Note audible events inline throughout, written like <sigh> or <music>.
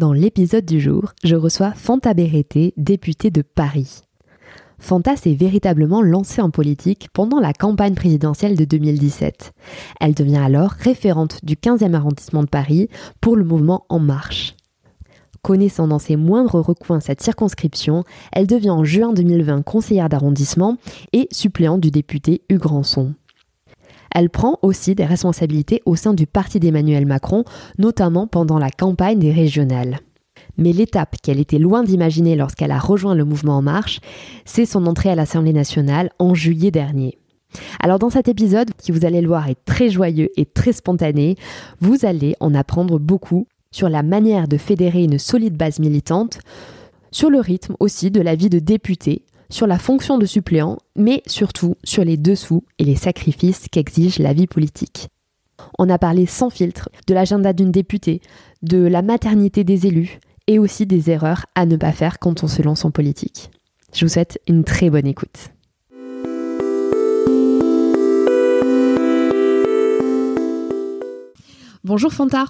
Dans l'épisode du jour, je reçois Fanta Berreté, députée de Paris. Fanta s'est véritablement lancée en politique pendant la campagne présidentielle de 2017. Elle devient alors référente du 15e arrondissement de Paris pour le mouvement En Marche. Connaissant dans ses moindres recoins cette circonscription, elle devient en juin 2020 conseillère d'arrondissement et suppléante du député Hugues Rançon. Elle prend aussi des responsabilités au sein du parti d'Emmanuel Macron, notamment pendant la campagne des régionales. Mais l'étape qu'elle était loin d'imaginer lorsqu'elle a rejoint le mouvement En Marche, c'est son entrée à l'Assemblée nationale en juillet dernier. Alors dans cet épisode, qui vous allez le voir est très joyeux et très spontané, vous allez en apprendre beaucoup sur la manière de fédérer une solide base militante, sur le rythme aussi de la vie de député, sur la fonction de suppléant, mais surtout sur les dessous et les sacrifices qu'exige la vie politique. On a parlé sans filtre de l'agenda d'une députée, de la maternité des élus, et aussi des erreurs à ne pas faire quand on se lance en politique. Je vous souhaite une très bonne écoute. Bonjour Fanta.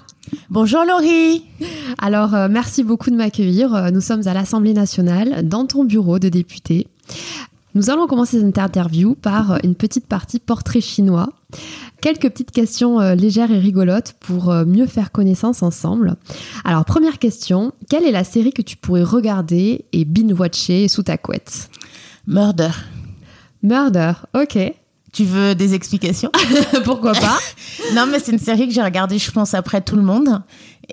Bonjour Laurie. Alors euh, merci beaucoup de m'accueillir. Euh, nous sommes à l'Assemblée nationale dans ton bureau de député. Nous allons commencer cette interview par euh, une petite partie portrait chinois. Quelques petites questions légères et rigolotes pour mieux faire connaissance ensemble. Alors première question, quelle est la série que tu pourrais regarder et binge-watcher sous ta couette? Murder. Murder, ok. Tu veux des explications? <laughs> Pourquoi pas? <laughs> Non, mais c'est une série que j'ai regardée, je pense, après tout le monde.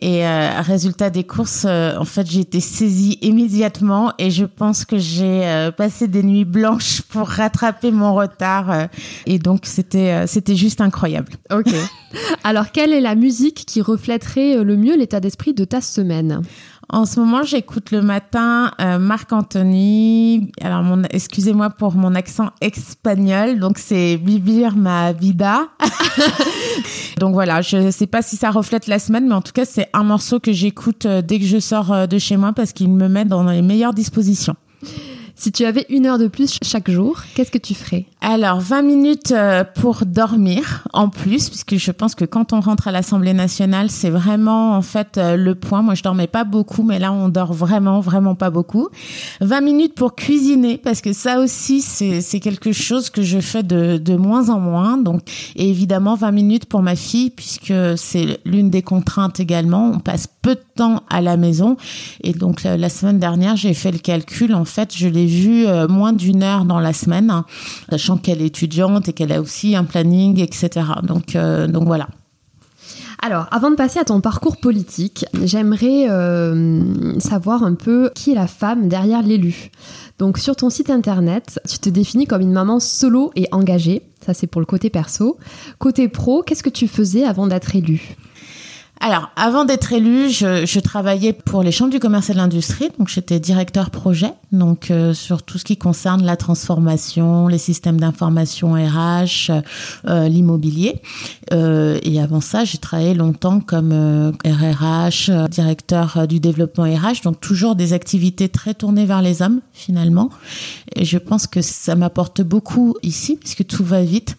Et euh, résultat des courses, euh, en fait, j'ai été saisie immédiatement et je pense que j'ai euh, passé des nuits blanches pour rattraper mon retard. et donc, c'était c'était juste incroyable. Ok. <laughs> Alors, quelle est la musique qui reflèterait le mieux l'état d'esprit de ta semaine? En ce moment, j'écoute le matin euh, Marc Anthony. Alors, excusez-moi pour mon accent espagnol. Donc, c'est Vivir ma vida. <laughs> donc voilà, je ne sais pas si ça reflète la semaine, mais en tout cas, c'est un morceau que j'écoute euh, dès que je sors euh, de chez moi parce qu'il me met dans les meilleures dispositions. Si tu avais une heure de plus chaque jour, qu'est-ce que tu ferais? Alors, 20 minutes euh, pour dormir en plus, puisque je pense que quand on rentre à l'Assemblée nationale, c'est vraiment en fait euh, le point. Moi, je dormais pas beaucoup, mais là, on dort vraiment, vraiment pas beaucoup. 20 minutes pour cuisiner, parce que ça aussi, c'est quelque chose que je fais de, moins en moins. Donc, et évidemment, 20 minutes pour ma fille, puisque c'est l'une des contraintes également. On passe peu de temps à la maison. Et donc, la semaine dernière, j'ai fait le calcul. En fait, je l'ai vu euh, moins d'une heure dans la semaine, hein, sachant qu'elle est étudiante et qu'elle a aussi un planning, etc. Donc, euh, donc voilà. Alors, avant de passer à ton parcours politique, j'aimerais euh, savoir un peu qui est la femme derrière l'élu. Donc, sur ton site internet, tu te définis comme une maman solo et engagée. Ça, c'est pour le côté perso. Côté pro, qu'est-ce que tu faisais avant d'être élue? Alors, avant d'être élue, je, je, travaillais pour les chambres du commerce et de l'industrie. Donc, j'étais directeur projet, donc euh, sur tout ce qui concerne la transformation, les systèmes d'information RH, euh, l'immobilier. Euh, et avant ça, j'ai travaillé longtemps comme RRH, euh, directeur du développement RH. Donc, toujours des activités très tournées vers les hommes, finalement. Et je pense que ça m'apporte beaucoup ici, puisque tout va vite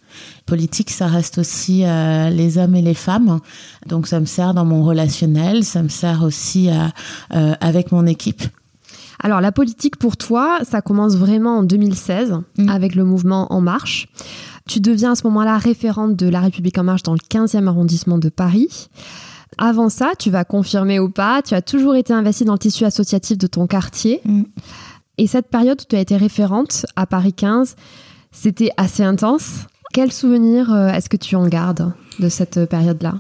politique, ça reste aussi euh, les hommes et les femmes. Donc ça me sert dans mon relationnel, ça me sert aussi euh, euh, avec mon équipe. Alors la politique pour toi, ça commence vraiment en 2016 mm. avec le mouvement En Marche. Tu deviens à ce moment-là référente de La République En Marche dans le 15e arrondissement de Paris. Avant ça, tu vas confirmer ou pas, tu as toujours été investi dans le tissu associatif de ton quartier. Mm. Et cette période où tu as été référente à Paris 15, c'était assez intense? Quel souvenir euh, est-ce que tu en gardes de cette période-là?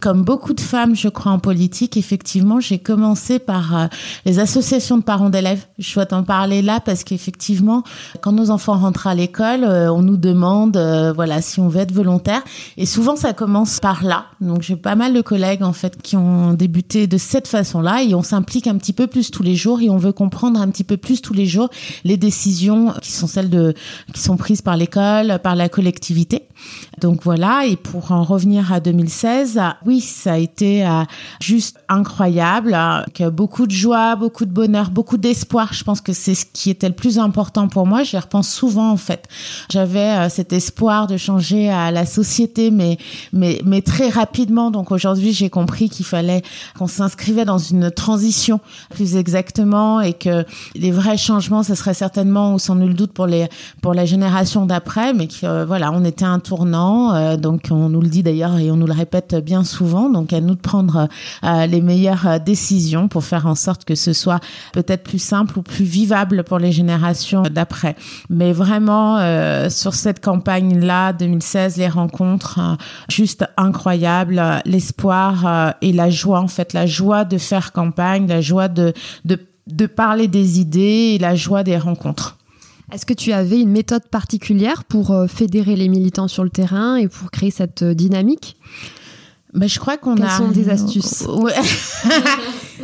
Comme beaucoup de femmes, je crois, en politique, effectivement, j'ai commencé par euh, les associations de parents d'élèves. Je souhaite en parler là parce qu'effectivement, quand nos enfants rentrent à l'école, euh, on nous demande, euh, voilà, si on veut être volontaire. Et souvent, ça commence par là. Donc, j'ai pas mal de collègues, en fait, qui ont débuté de cette façon-là et on s'implique un petit peu plus tous les jours et on veut comprendre un petit peu plus tous les jours les décisions qui sont celles de, qui sont prises par l'école, par la collectivité. Donc voilà, et pour en revenir à 2016, oui, ça a été euh, juste incroyable, que beaucoup de joie, beaucoup de bonheur, beaucoup d'espoir. Je pense que c'est ce qui était le plus important pour moi. J'y repense souvent en fait. J'avais euh, cet espoir de changer à la société, mais mais mais très rapidement. Donc aujourd'hui, j'ai compris qu'il fallait qu'on s'inscrivait dans une transition plus exactement, et que les vrais changements, ce serait certainement, ou sans nul doute, pour les pour la génération d'après, mais que euh, voilà, on était un tournant. Euh, donc on nous le dit d'ailleurs et on nous le répète bien souvent. Donc à nous de prendre euh, les meilleures euh, décisions pour faire en sorte que ce soit peut-être plus simple ou plus vivable pour les générations d'après. Mais vraiment sur cette campagne-là, 2016, les rencontres, juste incroyables, l'espoir et la joie en fait, la joie de faire campagne, la joie de, de parler des idées et la joie des rencontres. Est-ce que tu avais une méthode particulière pour euh, fédérer les militants sur le terrain et pour créer cette euh, dynamique? Ben, je crois qu'on a. Quelles sont des astuces? Ouais. <laughs>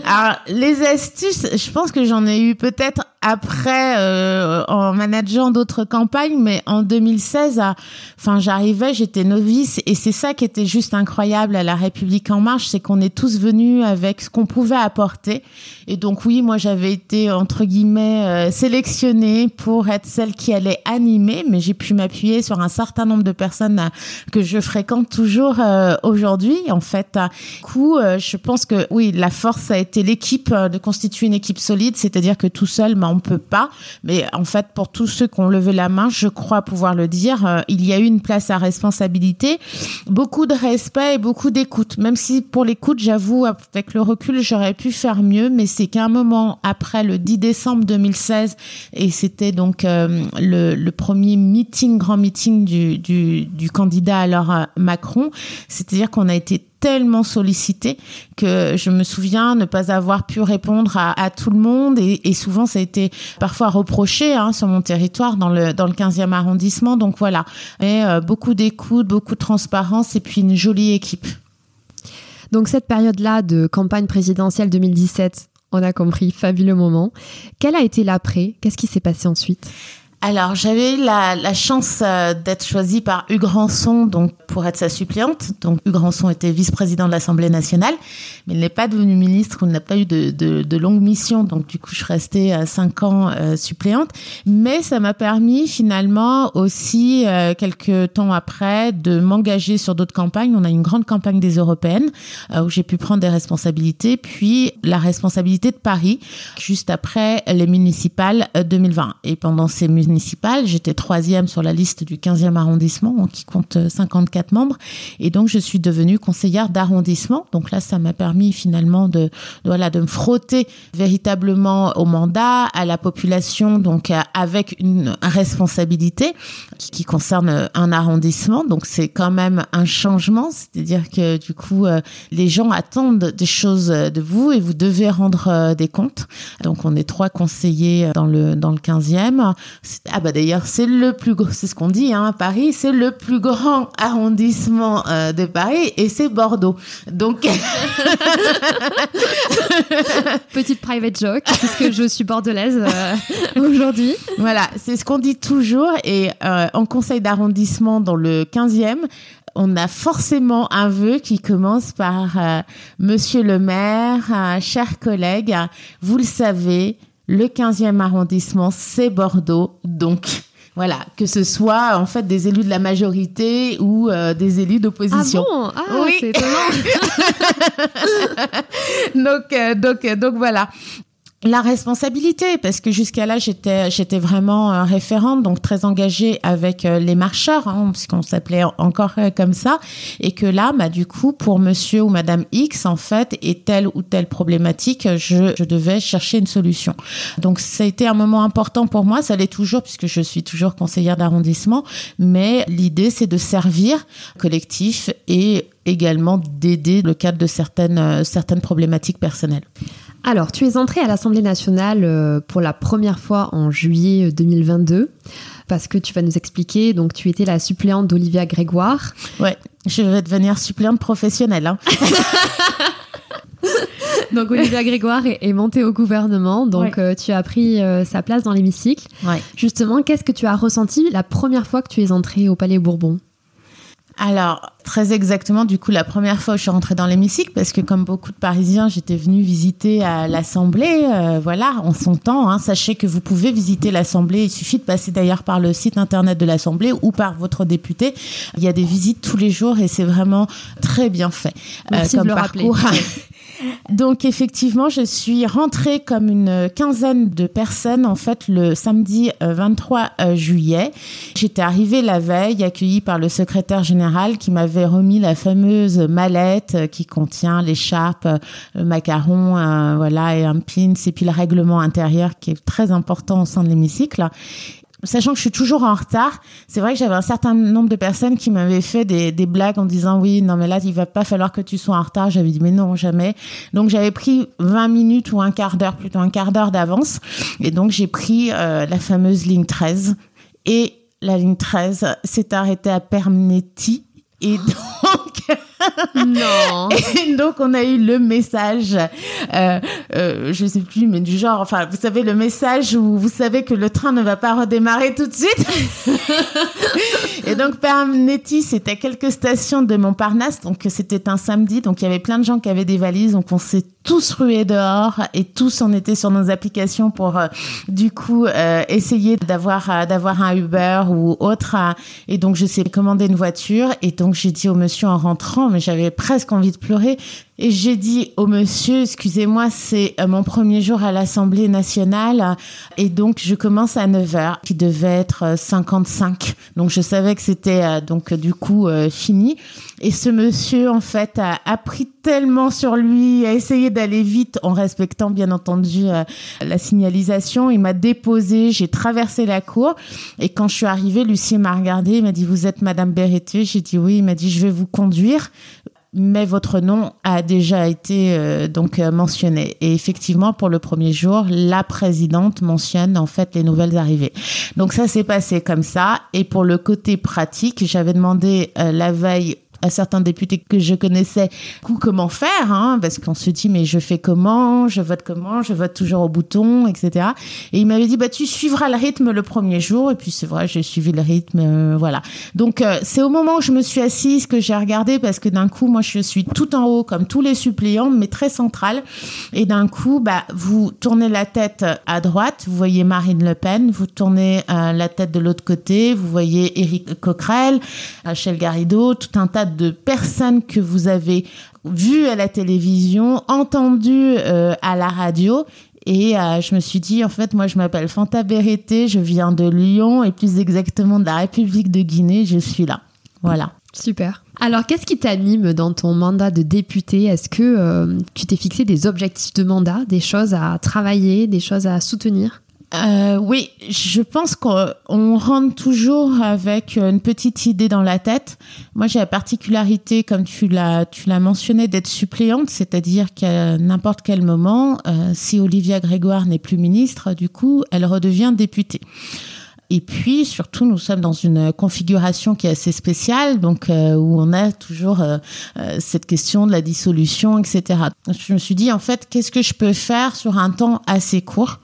Alors, les astuces, je pense que j'en ai eu peut-être après euh, en manageant d'autres campagnes, mais en 2016, enfin j'arrivais, j'étais novice et c'est ça qui était juste incroyable à la République en marche, c'est qu'on est tous venus avec ce qu'on pouvait apporter. Et donc oui, moi j'avais été entre guillemets euh, sélectionnée pour être celle qui allait animer, mais j'ai pu m'appuyer sur un certain nombre de personnes euh, que je fréquente toujours euh, aujourd'hui. En fait, du coup, je pense que oui, la force été l'équipe de constituer une équipe solide, c'est-à-dire que tout seul, ben, on peut pas. Mais en fait, pour tous ceux qui ont levé la main, je crois pouvoir le dire, euh, il y a eu une place à responsabilité, beaucoup de respect et beaucoup d'écoute. Même si pour l'écoute, j'avoue, avec le recul, j'aurais pu faire mieux, mais c'est qu'un moment après le 10 décembre 2016, et c'était donc euh, le, premier meeting, grand meeting du, du, candidat alors euh, Macron, c'est-à-dire qu'on a été tellement sollicité que je me souviens ne pas avoir pu répondre à, tout le monde. Et, souvent ça a été parfois reproché hein, sur mon territoire dans le dans le 15e arrondissement. Donc voilà. Et euh, beaucoup d'écoute beaucoup de transparence et puis une jolie équipe. Donc cette période là de campagne présidentielle 2017 on a compris fabuleux moment. Quel a été l'après? Qu'est-ce qui s'est passé ensuite? Alors, j'avais la, chance euh, d'être choisie par Hugues Ranson donc, pour être sa suppléante. Donc, Hugues Ranson était vice-président de l'Assemblée nationale, mais il n'est pas devenu ministre ou n'a pas eu de, longue mission. Donc, du coup, je suis restée euh, cinq ans euh, suppléante. Mais ça m'a permis finalement aussi, quelques temps après, de m'engager sur d'autres campagnes. On a une grande campagne des européennes où j'ai pu prendre des responsabilités, puis la responsabilité de Paris, juste après les municipales 2020. Et pendant ces municipales, J'étais troisième sur la liste du 15e arrondissement, qui compte 54 membres. Et donc, je suis devenue conseillère d'arrondissement. Donc là, ça m'a permis finalement de, voilà, de me frotter véritablement au mandat, à la population, donc euh, avec une responsabilité qui, concerne un arrondissement. Donc, c'est quand même un changement. C'est-à-dire que du coup, euh, les gens attendent des choses de vous et vous devez rendre euh, des comptes. Donc, on est trois conseillers dans le, dans le 15e. Ah bah d'ailleurs, c'est le plus c'est ce qu'on dit, hein, Paris, c'est le plus grand <laughs> arrondissement euh, de Paris et c'est Bordeaux. Donc <laughs> petite private joke puisque je suis bordelaise euh, <laughs> aujourd'hui. Voilà, c'est ce qu'on dit toujours et euh, en conseil d'arrondissement dans le 15e, on a forcément un vœu qui commence par Monsieur le maire, chers collègues, vous le savez, le 15e arrondissement, c'est Bordeaux. Donc, voilà, que ce soit en fait des élus de la majorité ou euh, des élus d'opposition. Ah bon? Ah, c'est étonnant. <laughs> <laughs> donc, euh, donc, donc voilà. La responsabilité parce que jusqu'à là j'étais j'étais vraiment euh, référente donc très engagée avec euh, les marcheurs hein, puisqu'on s'appelait encore euh, comme ça. Et que là bah du coup pour monsieur ou madame X en fait et telle ou telle problématique je, je devais chercher une solution. Donc ça a été un moment important pour moi. Ça l'est toujours puisque je suis toujours conseillère d'arrondissement. Mais l'idée c'est de servir collectif et également d'aider le cadre de certaines certaines problématiques personnelles. Alors, tu es entrée à l'Assemblée nationale euh, pour la première fois en juillet 2022 euh, parce que tu vas nous expliquer, donc tu étais la suppléante d'Olivia Grégoire. Ouais, je vais devenir suppléante professionnelle. Hein. <laughs> donc Olivia Grégoire est, montée au gouvernement, donc euh, tu as pris sa place dans l'hémicycle. Ouais. Justement, qu'est-ce que tu as ressenti la première fois que tu es entrée au Palais Bourbon? Alors, très exactement, du coup, la première fois où je suis rentrée dans l'hémicycle, parce que comme beaucoup de Parisiens, j'étais venue visiter à l'Assemblée, euh, voilà, en son temps. Hein, sachez que vous pouvez visiter l'Assemblée, il suffit de passer d'ailleurs par le site internet de l'Assemblée ou par votre député. Il y a des visites tous les jours et c'est vraiment très bien fait. Merci euh, de le parcours. rappeler. <laughs> Donc effectivement, je suis rentrée comme une quinzaine de personnes en fait le samedi 23 euh, euh, juillet. J'étais arrivée la veille accueillie par le secrétaire général qui m'avait remis la fameuse mallette euh, qui contient l'écharpe, le macaron, voilà et un pin et puis le règlement intérieur qui est très important au sein de l'hémicycle sachant que je suis toujours en retard, c'est vrai que j'avais un certain nombre de personnes qui m'avaient fait des, blagues en disant oui, non mais là il va pas falloir que tu sois en retard. J'avais dit mais non jamais. Donc j'avais pris 20 minutes ou un quart d'heure, plutôt un quart d'heure d'avance. Et donc j'ai pris euh, la fameuse ligne 13 et la ligne 13 s'est arrêtée à Permnetti et <laughs> donc non. <laughs> Et donc, on a eu le message, euh, euh, je sais plus, mais du genre, enfin, vous savez, le message où vous savez que le train ne va pas redémarrer tout de suite. <laughs> et donc, Pernetti, c'était quelques stations de Montparnasse, donc c'était un samedi, donc il y avait plein de gens qui avaient des valises, donc on s'est tous rués dehors et tous on était sur nos applications pour euh, du coup euh, essayer d'avoir euh, d'avoir un Uber ou autre et donc je sais commander une voiture et donc j'ai dit au monsieur en rentrant mais j'avais presque envie de pleurer. Et j'ai dit au monsieur, excusez-moi, c'est euh, mon premier jour à l'Assemblée nationale. Et donc, je commence à 9 h qui devait être 55. Euh, donc, je savais que c'était euh, donc du coup fini. Et ce monsieur, en fait, a, a, pris tellement sur lui, a essayé d'aller vite en respectant, bien entendu, la signalisation. Il m'a déposé, j'ai traversé la cour. Et quand je suis arrivée, Lucie m'a regardé, il m'a dit, vous êtes Madame Berreté J'ai dit oui. Il m'a dit, je vais vous conduire mais votre nom a déjà été euh, donc euh, mentionné. Et effectivement, pour le premier jour, la présidente mentionne en fait les nouvelles arrivées. Donc ça s'est passé comme ça. Et pour le côté pratique, j'avais demandé euh, la veille certains députés que je connaissais coup comment faire, hein, parce qu'on se dit mais je fais comment, je vote comment, je vote toujours au bouton, etc. Et il m'avait dit bah tu suivras le rythme le premier jour. Et puis c'est vrai j'ai suivi le rythme, euh, voilà. Donc euh, c'est au moment où je me suis assise que j'ai regardé parce que d'un coup moi je suis tout en haut comme tous les suppléants mais très centrale. Et d'un coup bah vous tournez la tête à droite, vous voyez Marine Le Pen, vous tournez euh, la tête de l'autre côté, vous voyez Éric Coquerel, Rachel Garrido, tout un tas de personnes que vous avez vues à la télévision, entendues euh, à la radio. Et euh, je me suis dit, en fait, moi, je m'appelle Fanta je viens de Lyon et plus exactement de la République de Guinée. Je suis là. Voilà. Super. Alors, qu'est-ce qui t'anime dans ton mandat de député? Est-ce que euh, tu t'es fixé des objectifs de mandat, des choses à travailler, des choses à soutenir? Euh, oui, je pense qu'on rentre toujours avec une petite idée dans la tête. Moi, j'ai la particularité, comme tu l'as, tu l'as mentionné, d'être suppléante, c'est-à-dire qu'à n'importe quel moment, euh, si Olivia Grégoire n'est plus ministre, du coup, elle redevient députée. Et puis, surtout, nous sommes dans une configuration qui est assez spéciale, donc euh, où on a toujours euh, euh, cette question de la dissolution, etc. Je me suis dit, en fait, qu'est-ce que je peux faire sur un temps assez court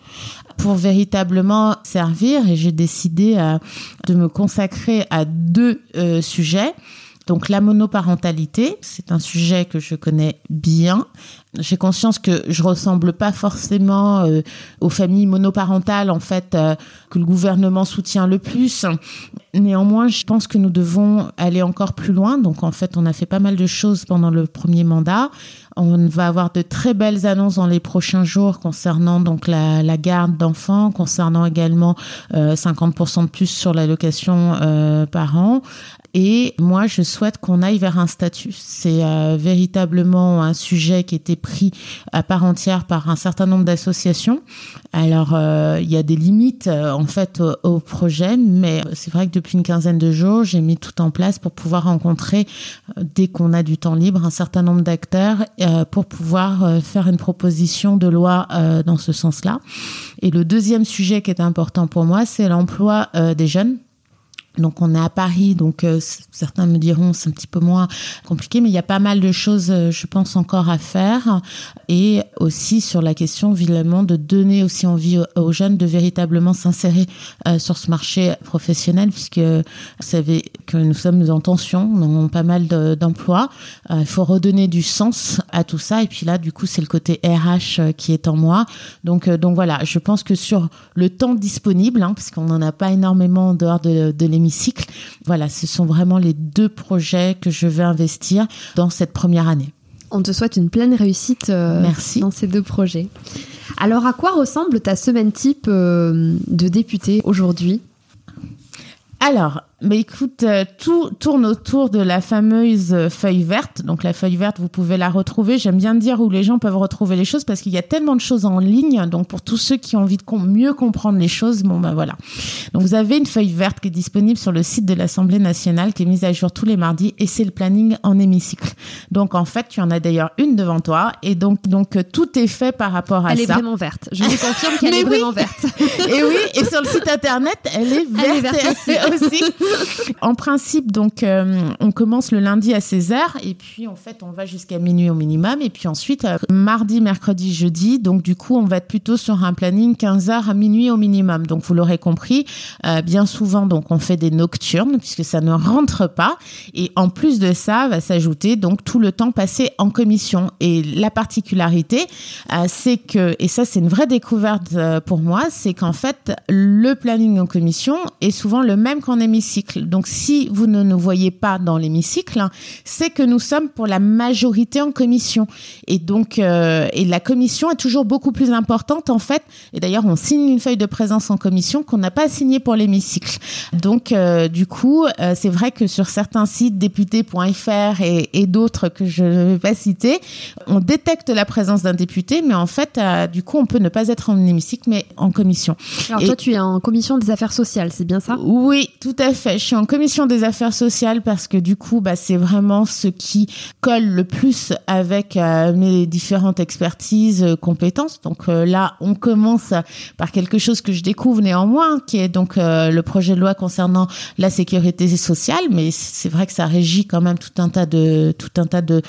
pour véritablement servir et j'ai décidé euh, de me consacrer à deux euh, sujets. Donc la monoparentalité, c'est un sujet que je connais bien. J'ai conscience que je ressemble pas forcément euh, aux familles monoparentales en fait euh, que le gouvernement soutient le plus. Néanmoins, je pense que nous devons aller encore plus loin. Donc en fait, on a fait pas mal de choses pendant le premier mandat. On va avoir de très belles annonces dans les prochains jours concernant donc la, garde d'enfants, concernant également euh, 50% de plus sur l'allocation euh, par an. Et moi, je souhaite qu'on aille vers un statut. C'est euh, véritablement un sujet qui été pris à part entière par un certain nombre d'associations. Alors, euh, il y a des limites euh, en fait au, au, projet, mais c'est vrai que depuis une quinzaine de jours, j'ai mis tout en place pour pouvoir rencontrer, euh, dès qu'on a du temps libre, un certain nombre d'acteurs euh, pour pouvoir euh, faire une proposition de loi dans ce sens-là. Et le deuxième sujet qui est important pour moi, c'est l'emploi des jeunes donc on est à Paris, donc euh, certains me diront c'est un petit peu moins compliqué, mais il y a pas mal de choses, euh, je pense, encore à faire. Et aussi sur la question, évidemment, de donner aussi envie aux, jeunes de véritablement s'insérer euh, sur ce marché professionnel, puisque vous savez que nous sommes en tension, nous avons pas mal d'emplois. Il faut redonner du sens à tout ça. Et puis là, du coup, c'est le côté RH qui est en moi. Donc, donc voilà, je pense que sur le temps disponible, hein, parce n'en a pas énormément en dehors de, de l'émission, cycle. Voilà, ce sont vraiment les deux projets que je vais investir dans cette première année. On te souhaite une pleine réussite euh, Merci. dans ces deux projets. Alors, à quoi ressemble ta semaine type euh, de député aujourd'hui? Alors, mais écoute, euh, tout tourne autour de la fameuse feuille verte. Donc la feuille verte, vous pouvez la retrouver. J'aime bien dire où les gens peuvent retrouver les choses parce qu'il y a tellement de choses en ligne. Donc pour tous ceux qui ont envie de mieux comprendre les choses, bon ben voilà. Donc vous avez une feuille verte qui est disponible sur le site de l'Assemblée nationale, qui est mise à jour tous les mardis, et c'est le planning en hémicycle. Donc en fait, tu en as d'ailleurs une devant toi, et donc donc tout est fait par rapport à elle ça. Elle est vraiment verte. Je vous confirme qu'elle <laughs> est oui. vraiment verte. <laughs> et oui, et sur le site internet, elle est verte, elle est verte aussi. <laughs> en principe, donc, euh, on commence le lundi à 16h et puis en fait, on va jusqu'à minuit au minimum. Et puis ensuite, euh, mardi, mercredi, jeudi, donc du coup, on va être plutôt sur un planning 15h à minuit au minimum. Donc, vous l'aurez compris, euh, bien souvent, donc, on fait des nocturnes puisque ça ne rentre pas. Et en plus de ça, va s'ajouter donc tout le temps passé en commission. Et la particularité, c'est que, et ça, c'est une vraie découverte pour moi, c'est qu'en fait, le planning en commission est souvent le même qu'en Donc, si vous ne nous voyez pas dans l'hémicycle, c'est que nous sommes pour la majorité en commission. Et donc, euh, et la commission est toujours beaucoup plus importante en fait. Et d'ailleurs, on signe une feuille de présence en commission qu'on n'a pas signée pour l'hémicycle. Donc, euh, du coup, euh, c'est vrai que sur certains sites, député.fr et, et d'autres que je ne vais pas citer, on détecte la présence d'un député, mais en fait, du coup, on peut ne pas être en hémicycle, mais en commission. Alors, et toi, tu es en commission des affaires sociales, c'est bien ça? Oui, tout à fait. Je suis en commission des affaires sociales parce que du coup, bah, c'est vraiment ce qui colle le plus avec euh, mes différentes expertises, euh, compétences. Donc euh, là, on commence par quelque chose que je découvre néanmoins, qui est donc le projet de loi concernant la sécurité sociale. Mais c'est vrai que ça régit quand même tout un tas de tout un tas de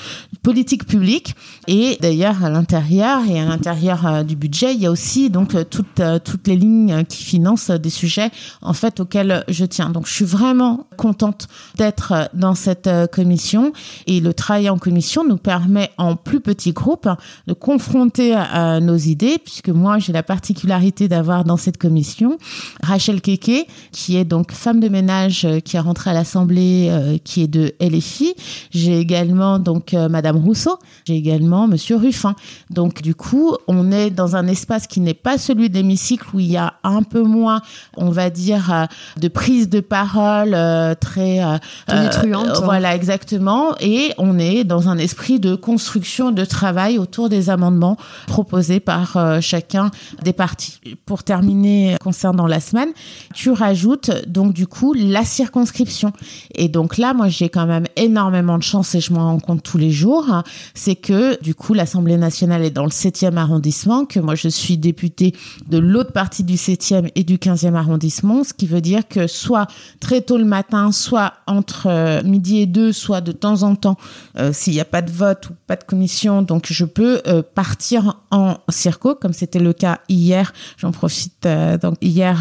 politiques publiques. Et d'ailleurs, à l'intérieur et à l'intérieur du budget, il y a aussi donc toutes toutes les lignes qui financent des sujets en fait auxquels je tiens. Donc je suis vraiment contente d'être dans cette commission. Et le travail en commission nous permet en plus petit groupe de confronter à nos idées puisque moi j'ai la particularité d'avoir dans cette commission Rachel Keke qui est donc femme de ménage qui est rentrée à l'Assemblée euh, qui est de LFI j'ai également donc euh, Madame Rousseau. J'ai également Monsieur Ruffin. Donc du coup on est dans un espace qui n'est pas celui de l'hémicycle où il y a un peu moins on va dire euh, de prise de parole euh, très euh, euh, voilà exactement. Et on est dans un esprit de construction de travail autour des amendements proposés par euh, chacun des partis. Pour terminer concernant la semaine tu rajoutes donc du coup la circonscription. Et donc là moi j'ai quand même énormément de chance et je m'en rends compte tous les jours c'est que du coup l'Assemblée nationale est dans le 7e arrondissement que moi je suis députée de l'autre partie du 7e et du 15e arrondissement ce qui veut dire que soit très très tôt le matin, soit entre midi et deux, soit de temps en temps s'il n'y a pas de vote ou pas de commission. Donc je peux partir en circo, comme c'était le cas hier. J'en profite donc hier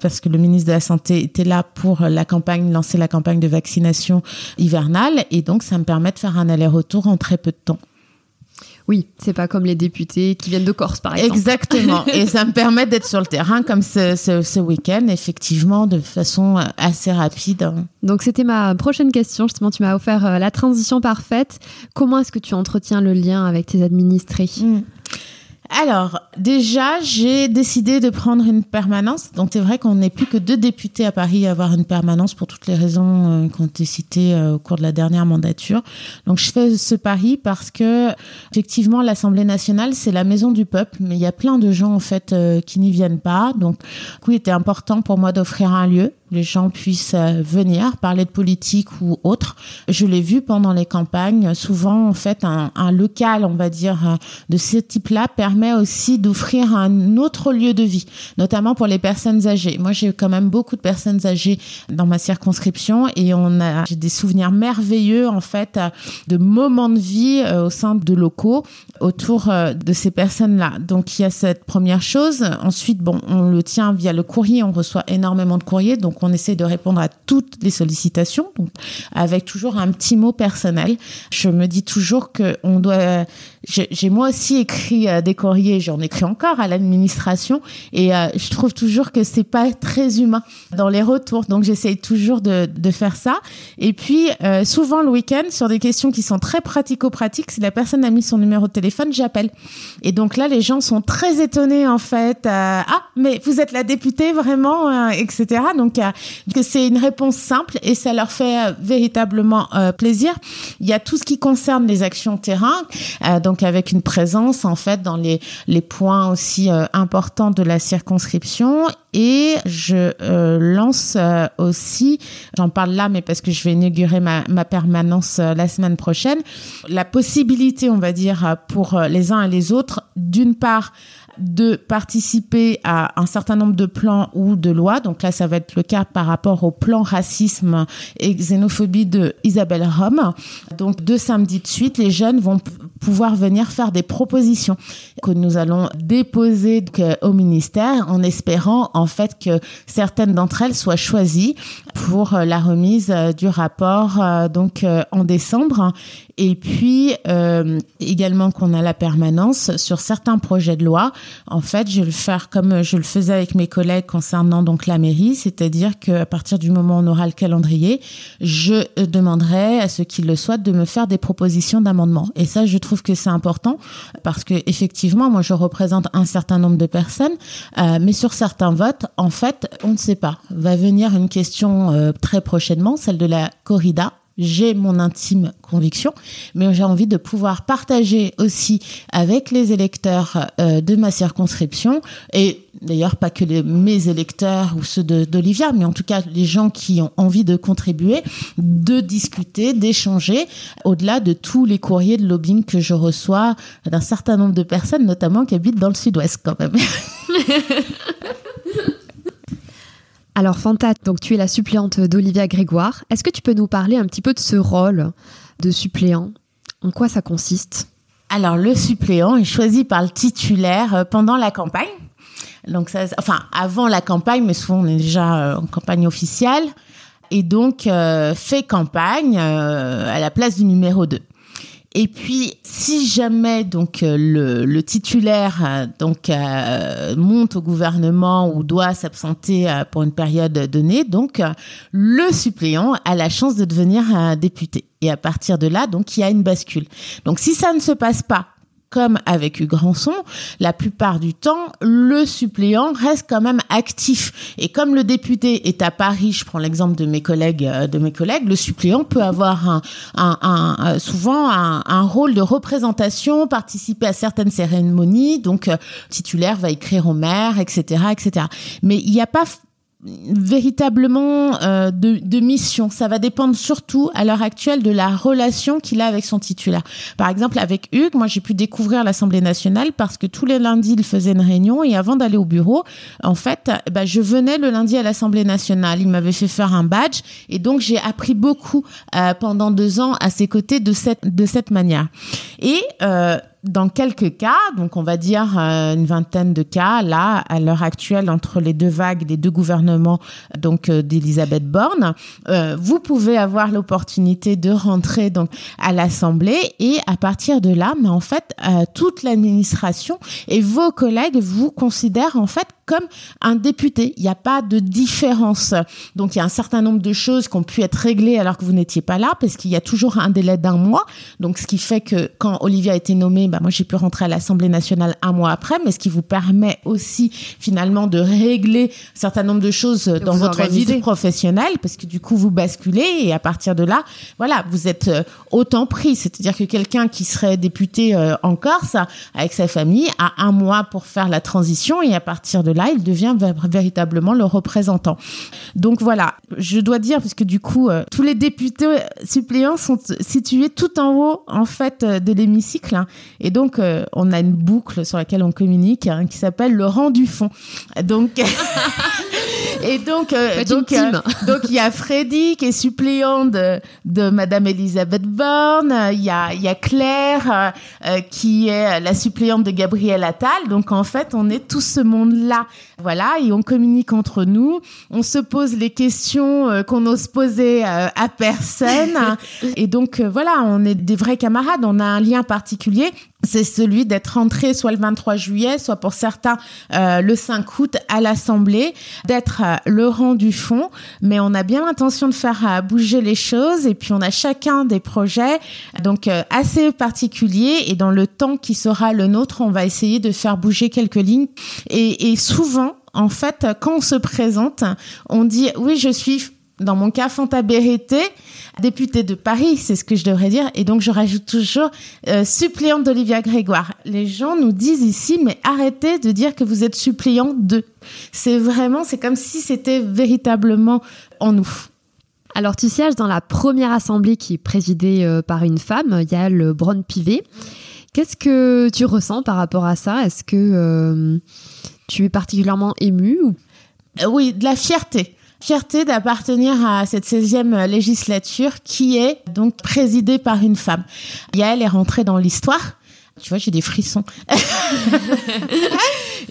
parce que le ministre de la Santé était là pour la campagne, lancer la campagne de vaccination hivernale. Et donc ça me permet de faire un aller-retour en très peu de temps. Oui, c'est pas comme les députés qui viennent de Corse, par exemple. Exactement. <laughs> Et ça me permet d'être sur le terrain comme ce, ce, week-end, effectivement, de façon assez rapide. Donc, c'était ma prochaine question. Justement, tu m'as offert euh, la transition parfaite. Comment est-ce que tu entretiens le lien avec tes administrés? Mmh. Alors, déjà, j'ai décidé de prendre une permanence. Donc, c'est vrai qu'on n'est plus que deux députés à Paris à avoir une permanence pour toutes les raisons euh, qui ont été citées euh, au cours de la dernière mandature. Donc, je fais ce pari parce que, effectivement, l'Assemblée nationale, c'est la maison du peuple, mais il y a plein de gens, en fait, euh, qui n'y viennent pas. Donc, du coup, il était important pour moi d'offrir un lieu les gens puissent euh, venir parler de politique ou autre. Je l'ai vu pendant les campagnes. Souvent, en fait, un, un local, on va dire, euh, de ce type-là permet aussi d'offrir un autre lieu de vie, notamment pour les personnes âgées. Moi, j'ai quand même beaucoup de personnes âgées dans ma circonscription et on a, j'ai des souvenirs merveilleux, en fait, euh, de moments de vie au sein de locaux autour de ces personnes-là. Donc, il y a cette première chose. Ensuite, bon, on le tient via le courrier. On reçoit énormément de courriers. Donc, on essaie de répondre à toutes les sollicitations, donc avec toujours un petit mot personnel. Je me dis toujours que on doit. J'ai moi aussi écrit euh, des courriers, j'en écris encore à l'administration, et euh, je trouve toujours que c'est pas très humain dans les retours. Donc j'essaie toujours de, de, faire ça. Et puis euh, souvent le week-end sur des questions qui sont très pratico-pratiques, si la personne a mis son numéro de téléphone, j'appelle. Et donc là, les gens sont très étonnés en fait. ah, mais vous êtes la députée vraiment, etc. Donc que c'est une réponse simple et ça leur fait euh, véritablement euh, plaisir. Il y a tout ce qui concerne les actions terrain, euh, donc avec une présence en fait dans les, les points aussi importants de la circonscription et je lance aussi, j'en parle là, mais parce que je vais inaugurer ma, ma permanence la semaine prochaine, la possibilité, on va dire, pour les uns et les autres, d'une part, de participer à un certain nombre de plans ou de lois. Donc là, ça va être le cas par rapport au plan racisme et xénophobie de Isabelle Rome. Donc deux samedis de suite, les jeunes vont pouvoir venir faire des propositions que nous allons déposer au ministère en espérant en fait que certaines d'entre elles soient choisies pour la remise du rapport euh, donc euh, en décembre et puis euh, également qu'on a la permanence sur certains projets de loi. En fait, je vais le faire comme je le faisais avec mes collègues concernant donc la mairie, c'est-à-dire qu'à partir du moment où on aura le calendrier, je demanderai à ceux qui le souhaitent de me faire des propositions d'amendement. Et ça, je trouve que c'est important parce que effectivement, moi, je représente un certain nombre de personnes, euh, mais sur certains votes, en fait, on ne sait pas. Va venir une question euh, très prochainement, celle de la corrida j'ai mon intime conviction, mais j'ai envie de pouvoir partager aussi avec les électeurs euh, de ma circonscription et d'ailleurs pas que mes électeurs ou ceux d'Olivia, mais en tout cas les gens qui ont envie de contribuer, de discuter, d'échanger, au-delà de tous les courriers de lobbying que je reçois d'un certain nombre de personnes, notamment qui habitent dans le sud-ouest quand même. <laughs> Alors Fanta, donc tu es la suppléante d'Olivia Grégoire. Est-ce que tu peux nous parler un petit peu de ce rôle de suppléant? En quoi ça consiste? Alors le suppléant est choisi par le titulaire euh, pendant la campagne. Donc ça, enfin avant la campagne, mais souvent on est déjà euh, en campagne officielle et donc euh, fait campagne à la place du numéro 2. Et puis, si jamais donc euh, le, titulaire euh, donc euh, monte au gouvernement ou doit s'absenter pour une période donnée, donc le suppléant a la chance de devenir député. Et à partir de là, donc il y a une bascule. Donc si ça ne se passe pas comme avec Hugues Ranson, la plupart du temps, le suppléant reste quand même actif. Et comme le député est à Paris, je prends l'exemple de mes collègues, euh, de mes collègues, le suppléant peut avoir souvent un, rôle de représentation, participer à certaines cérémonies. Donc, euh, titulaire va écrire au maire, etc., etc. Mais il n'y a pas véritablement euh, de, de, mission. Ça va dépendre surtout à l'heure actuelle de la relation qu'il a avec son titulaire. Par exemple, avec Hugues, moi j'ai pu découvrir l'Assemblée nationale parce que tous les lundis il faisait une réunion et avant d'aller au bureau, en fait, bah, je venais le lundi à l'Assemblée nationale. Il m'avait fait faire un badge et donc j'ai appris beaucoup euh, pendant deux ans à ses côtés de cette de cette manière. Et euh, dans quelques cas, donc on va dire euh, une vingtaine de cas, là, à l'heure actuelle, entre les deux vagues des deux gouvernements donc euh, d'Elisabeth Borne, euh, vous pouvez avoir l'opportunité de rentrer donc à l'Assemblée et à partir de là, mais en fait, toute l'administration et vos collègues vous considèrent en fait comme un député. Il n'y a pas de différence. Donc il y a un certain nombre de choses qui ont pu être réglées alors que vous n'étiez pas là, parce qu'il y a toujours un délai d'un mois. Donc ce qui fait que quand Olivia a été nommée, bah, moi j'ai pu rentrer à l'Assemblée nationale un mois après, mais ce qui vous permet aussi finalement de régler un certain nombre de choses dans votre vie professionnelle, parce que du coup vous basculez et à partir de là, voilà, vous êtes euh, autant pris. C'est-à-dire que quelqu'un qui serait député euh, en Corse avec sa famille a un mois pour faire la transition et à partir de là, il devient véritablement le représentant. Donc voilà, je dois dire, parce que du coup, euh, tous les députés suppléants sont situés tout en haut, en fait, euh, de l'hémicycle. Hein. et donc, euh, on a une boucle sur laquelle on communique hein, qui s'appelle le rang du fond. Donc, <laughs> et donc, donc, <laughs> donc, il y a Freddy qui est suppléant de, de Madame Elisabeth Borne. Il y a, il y a Claire qui est la suppléante de Gabriel Attal. Donc, en fait, on est tout ce monde-là voilà, et on communique entre nous. On se pose les questions euh, qu'on n'ose poser euh, à personne. <laughs> et donc, euh, voilà, on est des vrais camarades. On a un lien particulier c'est celui d'être rentré soit le 23 juillet, soit pour certains le 5 août à l'Assemblée, d'être le rang du fond. Mais on a bien l'intention de faire bouger les choses et puis on a chacun des projets donc assez particuliers et dans le temps qui sera le nôtre, on va essayer de faire bouger quelques lignes et, et souvent, en fait, quand on se présente, on dit oui, je suis dans mon cas, Fanta Bérété, députée de Paris, c'est ce que je devrais dire. Et donc, je rajoute toujours euh, suppléante d'Olivia Grégoire. Les gens nous disent ici, mais arrêtez de dire que vous êtes suppléant de. C'est vraiment, c'est comme si c'était véritablement en nous. Alors, tu sièges dans la première assemblée qui est présidée euh, par une femme, Yael Braun-Pivet. Qu'est-ce que tu ressens par rapport à ça? Est-ce que euh, tu es particulièrement ému ou... Euh, oui, de la fierté. Fierté d'appartenir à cette 16e législature qui est donc présidée par une femme. Yael est rentrée dans l'histoire. Tu vois, j'ai des frissons. <laughs>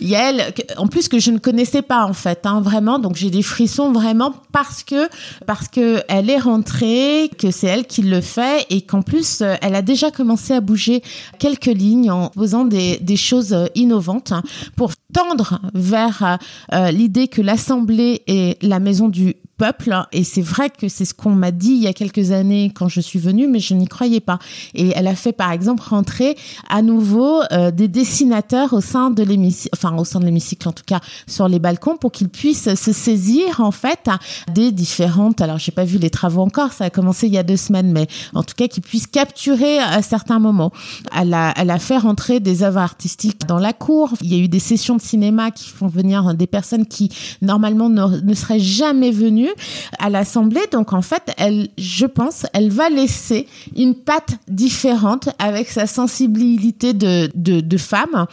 Yael, en plus que je ne connaissais pas en fait, hein, vraiment. Donc j'ai des frissons vraiment parce que parce que elle est rentrée, que c'est elle qui le fait et qu'en plus euh, elle a déjà commencé à bouger quelques lignes en posant des, des choses euh, innovantes pour tendre vers euh, l'idée que l'Assemblée est la maison du peuple. Et c'est vrai que c'est ce qu'on m'a dit il y a quelques années quand je suis venue, mais je n'y croyais pas. Et elle a fait par exemple rentrer à nouveau euh, des dessinateurs au sein de l'hémicycle, enfin au sein de l'hémicycle en tout cas sur les balcons pour qu'ils puissent se saisir en fait des différentes. Alors j'ai pas vu les travaux encore, ça a commencé il y a deux semaines, mais en tout cas qu'ils puissent capturer à certains moments. Elle a, elle a fait rentrer des œuvres artistiques dans la cour. Il y a eu des sessions de cinéma qui font venir des personnes qui normalement ne, ne seraient jamais venues à l'Assemblée. Donc en fait, elle, je pense, elle va laisser une patte différente avec sa sensibilité de, femme.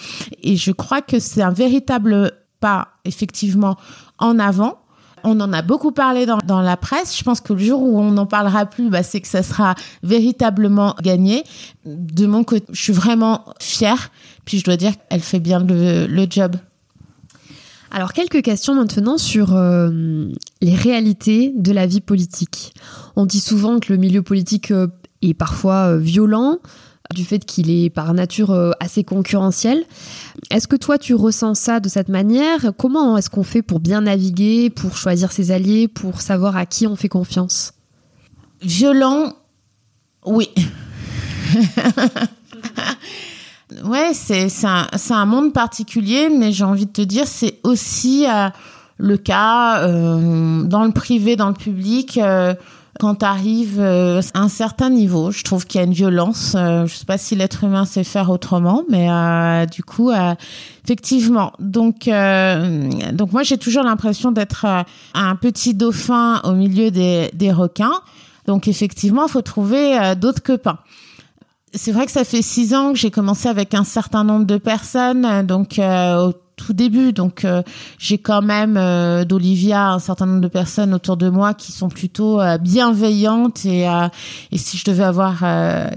Et je crois que c'est un véritable pas, effectivement, en avant. On en a beaucoup parlé dans, la presse. Je pense que le jour où on n'en parlera plus, bah, c'est que ça sera véritablement gagné. De mon côté, je suis vraiment fière. Puis je dois dire qu'elle fait bien le job. Alors quelques questions maintenant sur euh, les réalités de la vie politique. On dit souvent que le milieu politique euh, est parfois euh, violent du fait qu'il est par nature assez concurrentiel. Est-ce que toi tu ressens ça de cette manière? Comment est-ce qu'on fait pour bien naviguer, pour choisir ses alliés, pour savoir à qui on fait confiance? Violent, oui. <laughs> ouais, c'est un, un, monde particulier, mais j'ai envie de te dire, c'est aussi euh, le cas euh, dans le privé, dans le public. Euh, quand arrive à un certain niveau, je trouve qu'il y a une violence. je sais pas si l'être humain sait faire autrement, mais du coup, effectivement. Donc, donc moi, j'ai toujours l'impression d'être un petit dauphin au milieu des, des requins. Donc, effectivement, il faut trouver d'autres copains c'est vrai que ça fait six ans que j'ai commencé avec un certain nombre de personnes, donc euh, au tout début. Donc euh, j'ai quand même euh, d'Olivia un certain nombre de personnes autour de moi qui sont plutôt bienveillantes et, et si je devais avoir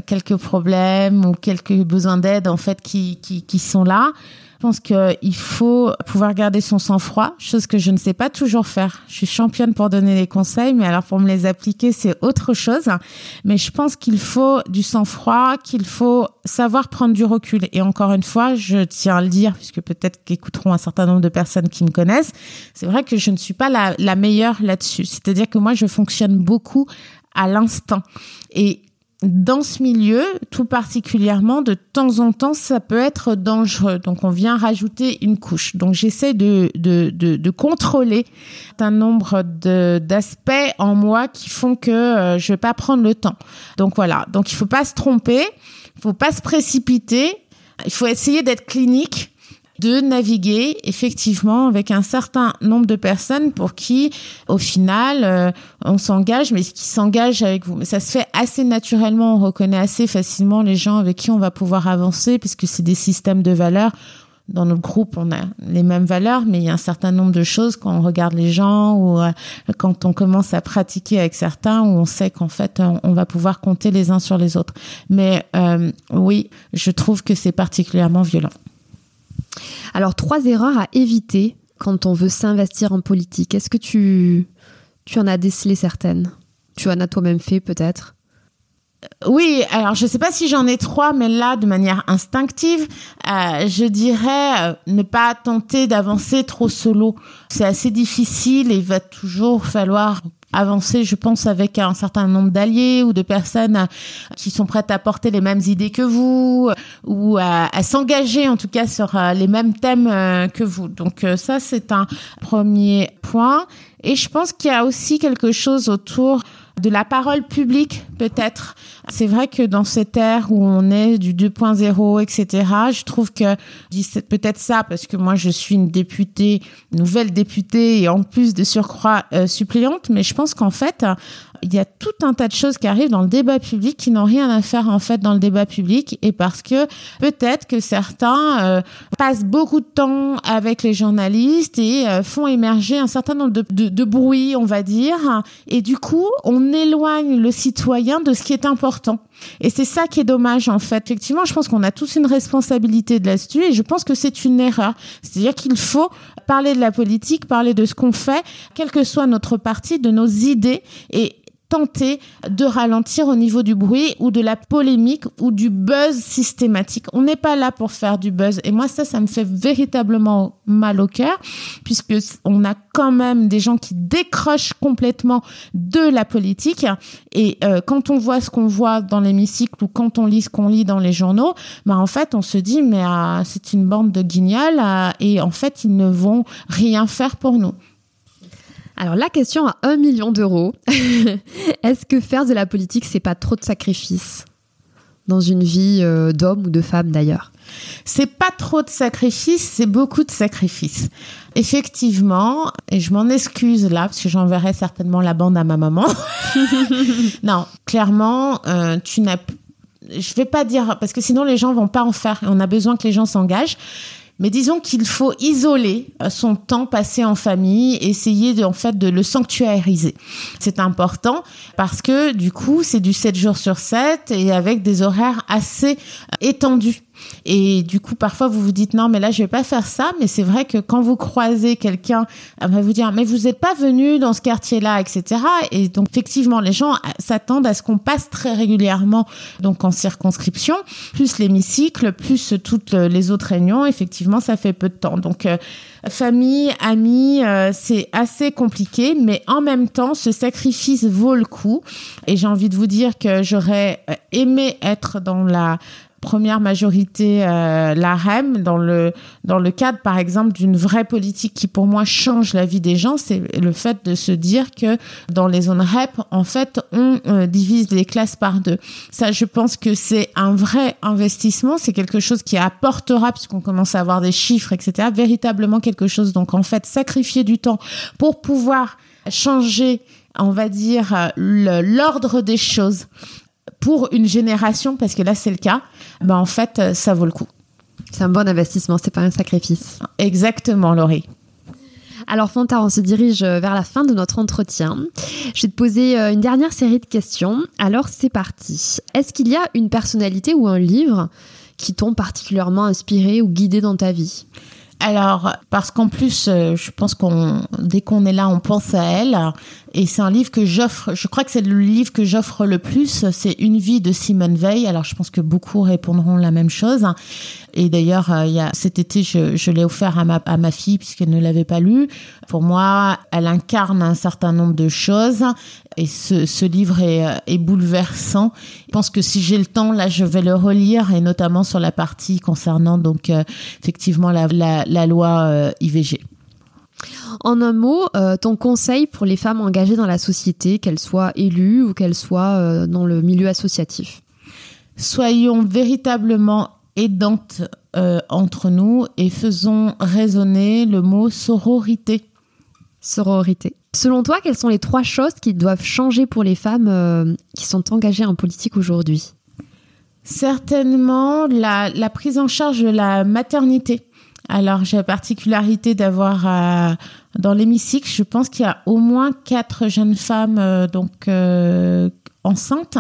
quelques problèmes ou quelques besoins d'aide en fait qui, qui, qui sont là. Pense qu'il faut pouvoir garder son sang-froid, chose que je ne sais pas toujours faire. Je suis championne pour donner des conseils, mais alors pour me les appliquer, c'est autre chose. Mais je pense qu'il faut du sang-froid, qu'il faut savoir prendre du recul. Et encore une fois, je tiens à le dire, puisque peut-être qu'écouteront un certain nombre de personnes qui me connaissent, c'est vrai que je ne suis pas la, meilleure là-dessus. C'est-à-dire que moi, je fonctionne beaucoup à l'instant. Dans ce milieu, tout particulièrement, de temps en temps, ça peut être dangereux. Donc, on vient rajouter une couche. Donc, j'essaie de, de, de, de, contrôler un nombre d'aspects en moi qui font que euh, je vais pas prendre le temps. Donc, voilà. Donc, il faut pas se tromper. Il faut pas se précipiter. Il faut essayer d'être clinique de naviguer effectivement avec un certain nombre de personnes pour qui, au final, euh, on s'engage, mais qui s'engagent avec vous. Mais ça se fait assez naturellement, on reconnaît assez facilement les gens avec qui on va pouvoir avancer, puisque c'est des systèmes de valeurs. Dans notre groupe, on a les mêmes valeurs, mais il y a un certain nombre de choses quand on regarde les gens ou euh, quand on commence à pratiquer avec certains, où on sait qu'en fait, on, va pouvoir compter les uns sur les autres. Mais euh, oui, je trouve que c'est particulièrement violent. Alors, trois erreurs à éviter quand on veut s'investir en politique. Est-ce que tu, tu en as décelé certaines? Tu en as toi-même fait peut-être? Oui, alors je ne sais pas si j'en ai trois, mais là, de manière instinctive, euh, je dirais euh, ne pas tenter d'avancer trop solo. C'est assez difficile et il va toujours falloir avancer, je pense, avec un certain nombre d'alliés ou de personnes euh, qui sont prêtes à porter les mêmes idées que vous ou à, s'engager en tout cas sur euh, les mêmes thèmes euh, que vous. Donc ça, c'est un premier point. Et je pense qu'il y a aussi quelque chose autour de la parole publique peut-être. C'est vrai que dans cette ère où on est du 2.0, etc., je trouve que peut-être ça parce que moi je suis une députée, nouvelle députée et en plus de surcroît euh, suppléante, mais je pense qu'en fait il y a tout un tas de choses qui arrivent dans le débat public qui n'ont rien à faire en fait dans le débat public et parce que peut-être que certains euh, passent beaucoup de temps avec les journalistes et euh, font émerger un certain nombre de, de, de bruits, on va dire, et du coup on éloigne le citoyen de ce qui est important. Et c'est ça qui est dommage en fait. Effectivement, je pense qu'on a tous une responsabilité de là-dessus et je pense que c'est une erreur. C'est-à-dire qu'il faut parler de la politique, parler de ce qu'on fait, quel que soit notre parti, de nos idées et tenter de ralentir au niveau du bruit ou de la polémique ou du buzz systématique. On n'est pas là pour faire du buzz. Et moi, ça, ça me fait véritablement mal au cœur, puisque on a quand même des gens qui décrochent complètement de la politique. Et euh, quand on voit ce qu'on voit dans l'hémicycle ou quand on lit ce qu'on lit dans les journaux, bah en fait, on se dit, mais ah, c'est une bande de guignols ah, et en fait, ils ne vont rien faire pour nous. Alors la question à un million d'euros, <laughs> est-ce que faire de la politique, c'est pas trop de sacrifices dans une vie euh, d'homme ou de femme d'ailleurs? C'est pas trop de sacrifices, c'est beaucoup de sacrifices. Effectivement, et je m'en excuse là parce que j'enverrai certainement la bande à ma maman. <laughs> non, clairement, euh, tu n'as je vais pas dire parce que sinon les gens vont pas en faire on a besoin que les gens s'engagent. Mais disons qu'il faut isoler euh, son temps passé en famille, essayer de, en fait de le sanctuariser. C'est important parce que du coup, c'est du 7 jours sur 7 et avec des horaires assez euh, étendus. Et du coup, parfois, vous vous dites non, mais là, je vais pas faire ça. Mais c'est vrai que quand vous croisez quelqu'un, elle va vous dire, mais vous n'êtes pas venu dans ce quartier-là, etc. Et donc, effectivement, les gens s'attendent à ce qu'on passe très régulièrement, donc en circonscription, plus l'hémicycle, plus toutes les autres réunions. Effectivement, ça fait peu de temps. Donc, euh, famille, amis, euh, c'est assez compliqué, mais en même temps, ce sacrifice vaut le coup. Et j'ai envie de vous dire que j'aurais aimé être dans la première majorité, euh, la REM, dans le, dans le cadre, par exemple, d'une vraie politique qui, pour moi, change la vie des gens, c'est le fait de se dire que dans les zones REP, en fait, on euh, divise les classes par deux. Ça, je pense que c'est un vrai investissement, c'est quelque chose qui apportera, puisqu'on commence à avoir des chiffres, etc., véritablement quelque chose. Donc, en fait, sacrifier du temps pour pouvoir changer, on va dire, l'ordre des choses pour une génération, parce que là c'est le cas, ben en fait ça vaut le coup. C'est un bon investissement, c'est pas un sacrifice. Exactement, Laurie. Alors Fanta, on se dirige vers la fin de notre entretien. Je vais te poser euh, une dernière série de questions. Alors c'est parti. Est-ce qu'il y a une personnalité ou un livre qui t'ont particulièrement inspiré ou guidé dans ta vie? Alors, parce qu'en plus, euh, je pense qu'on, dès qu'on est là, on pense à elle. Et c'est un livre que j'offre, je crois que c'est le livre que j'offre le plus. C'est Une vie de Simone Veil. Alors, je pense que beaucoup répondront la même chose. Et d'ailleurs, euh, cet été, je, l'ai offert à ma, à ma fille puisqu'elle ne l'avait pas lu. Pour moi, elle incarne un certain nombre de choses. Et ce, livre est, euh, est, bouleversant. Je pense que si j'ai le temps, là, je vais le relire et notamment sur la partie concernant donc euh, effectivement la, loi IVG. En un mot, euh, ton conseil pour les femmes engagées dans la société, qu'elles soient élues ou qu'elles soient euh, dans le milieu associatif? Soyons véritablement aidantes euh, entre nous et faisons résonner le mot sororité. Sororité. Selon toi, quelles sont les trois choses qui doivent changer pour les femmes qui sont engagées en politique aujourd'hui? Certainement la, la, prise en charge de la maternité. Alors j'ai la particularité d'avoir euh, dans l'hémicycle, je pense qu'il y a au moins quatre jeunes femmes euh, donc euh, enceintes.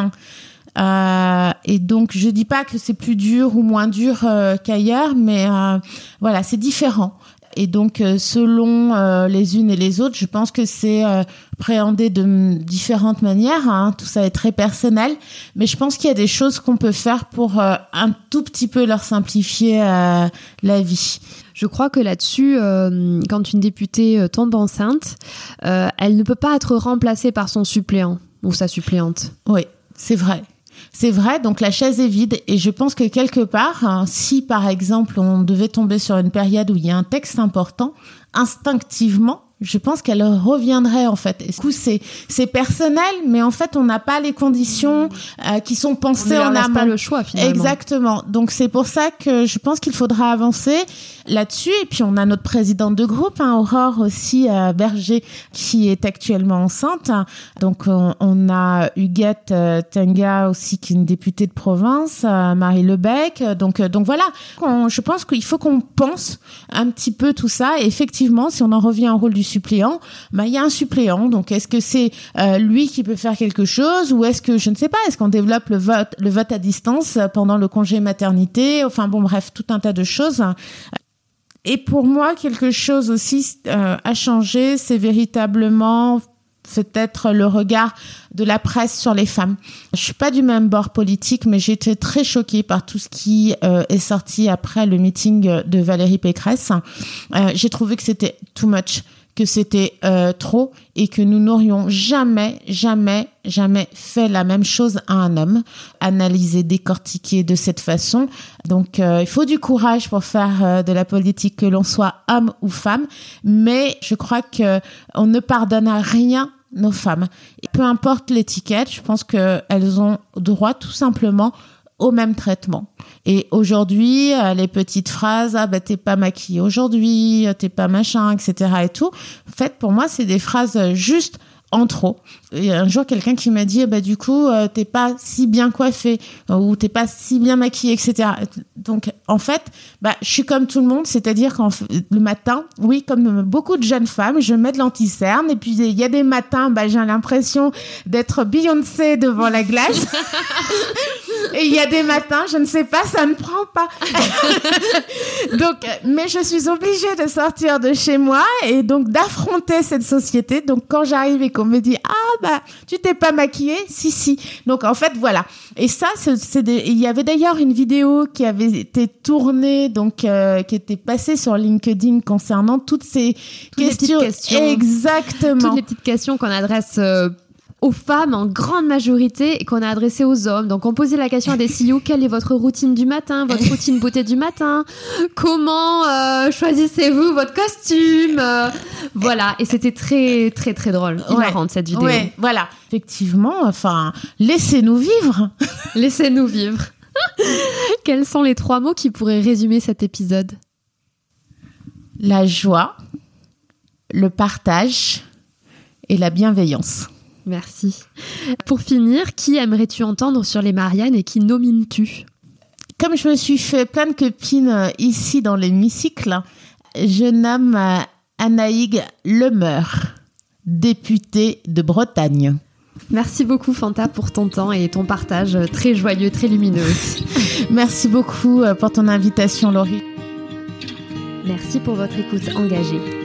Euh, et donc, je dis pas que c'est plus dur ou moins dur qu'ailleurs, mais voilà, c'est différent. Et donc, selon les unes et les autres, je pense que c'est préhendé de différentes manières. Hein. Tout ça est très personnel, mais je pense qu'il y a des choses qu'on peut faire pour un tout petit peu leur simplifier la vie. Je crois que là-dessus, euh, quand une députée tombe enceinte, euh, elle ne peut pas être remplacée par son suppléant ou sa suppléante. Oui, c'est vrai. C'est vrai, donc la chaise est vide. Et je pense que quelque part, hein, si par exemple on devait tomber sur une période où il y a un texte important, instinctivement, je pense qu'elle reviendrait en fait. Et du coup, c'est c'est personnel, mais en fait, on n'a pas les conditions euh, qui sont pensées on en amont. pas le choix finalement. Exactement. Donc c'est pour ça que je pense qu'il faudra avancer là-dessus. Et puis on a notre présidente de groupe, hein, Aurore aussi euh, Berger, qui est actuellement enceinte. Donc on, on a Huguette euh, Tenga aussi, qui est une députée de province, Marie Lebec. Donc donc voilà. On, je pense qu'il faut qu'on pense un petit peu tout ça. Et effectivement, si on en revient au rôle du suppléant, bah il y a un suppléant. Donc est-ce que c'est euh, lui qui peut faire quelque chose ou est-ce que je ne sais pas, est-ce qu'on développe le vote à distance pendant le congé maternité, enfin bon bref, tout un tas de choses. Et pour moi, quelque chose aussi euh, à changer, c'est véritablement peut-être le regard de la presse sur les femmes. Je suis pas du même bord politique, mais été très choquée par tout ce qui euh, est sorti après le meeting de Valérie Pécresse. Euh, j'ai trouvé que c'était too much que c'était euh, trop et que nous n'aurions jamais, jamais, jamais fait la même chose à un homme, analyser, décortiquer de cette façon. Donc, euh, il faut du courage pour faire euh, de la politique, que l'on soit homme ou femme, mais je crois que on ne pardonne à rien nos femmes. Et peu importe l'étiquette, je pense qu'elles ont droit tout simplement au même traitement. Et aujourd'hui, euh, les petites phrases, ah ben t'es pas maquillée aujourd'hui, t'es pas machin, etc. et tout. En fait, pour moi, c'est des phrases juste en trop. Il y a un jour quelqu'un qui m'a dit bah du coup euh, t'es pas si bien coiffée euh, ou t'es pas si bien maquillée etc. Donc en fait bah je suis comme tout le monde, c'est-à-dire qu'en le matin, oui comme beaucoup de jeunes femmes, je mets de l'anti-cerne et puis il y a des matins bah j'ai l'impression d'être Beyoncé devant la glace. <laughs> et il y a des matins, je ne sais pas, ça ne prend pas. <laughs> donc mais je suis obligée de sortir de chez moi et donc d'affronter cette société. Donc quand j'arrive et qu'on me dit ah bah tu t'es pas maquillée? Si si. Donc en fait voilà. Et ça c'est il y avait d'ailleurs une vidéo qui avait été tournée donc euh, qui était passée sur LinkedIn concernant toutes ces toutes questions. questions. Exactement. Toutes les petites questions qu'on adresse euh aux femmes en grande majorité et qu'on a adressé aux hommes. Donc on posait la question à des CEO quelle est votre routine du matin, votre routine beauté du matin, comment euh, choisissez-vous votre costume, euh, voilà. Et c'était très très très drôle, hilarante cette vidéo. Ouais, voilà. Effectivement, enfin, laissez-nous vivre. <laughs> laissez-nous vivre. Quels sont les trois mots qui pourraient résumer cet épisode? La joie, le partage et la bienveillance. Merci. Pour finir, qui aimerais-tu entendre sur les Mariannes et qui nomines-tu? Comme je me suis fait plein de copines euh, ici dans l'hémicycle, je nomme euh, Anaïg Lemeur, députée de Bretagne. Merci beaucoup Fanta pour ton temps et ton partage très joyeux, très lumineux. <laughs> Merci beaucoup euh, pour ton invitation Laurie. Merci pour votre écoute engagée.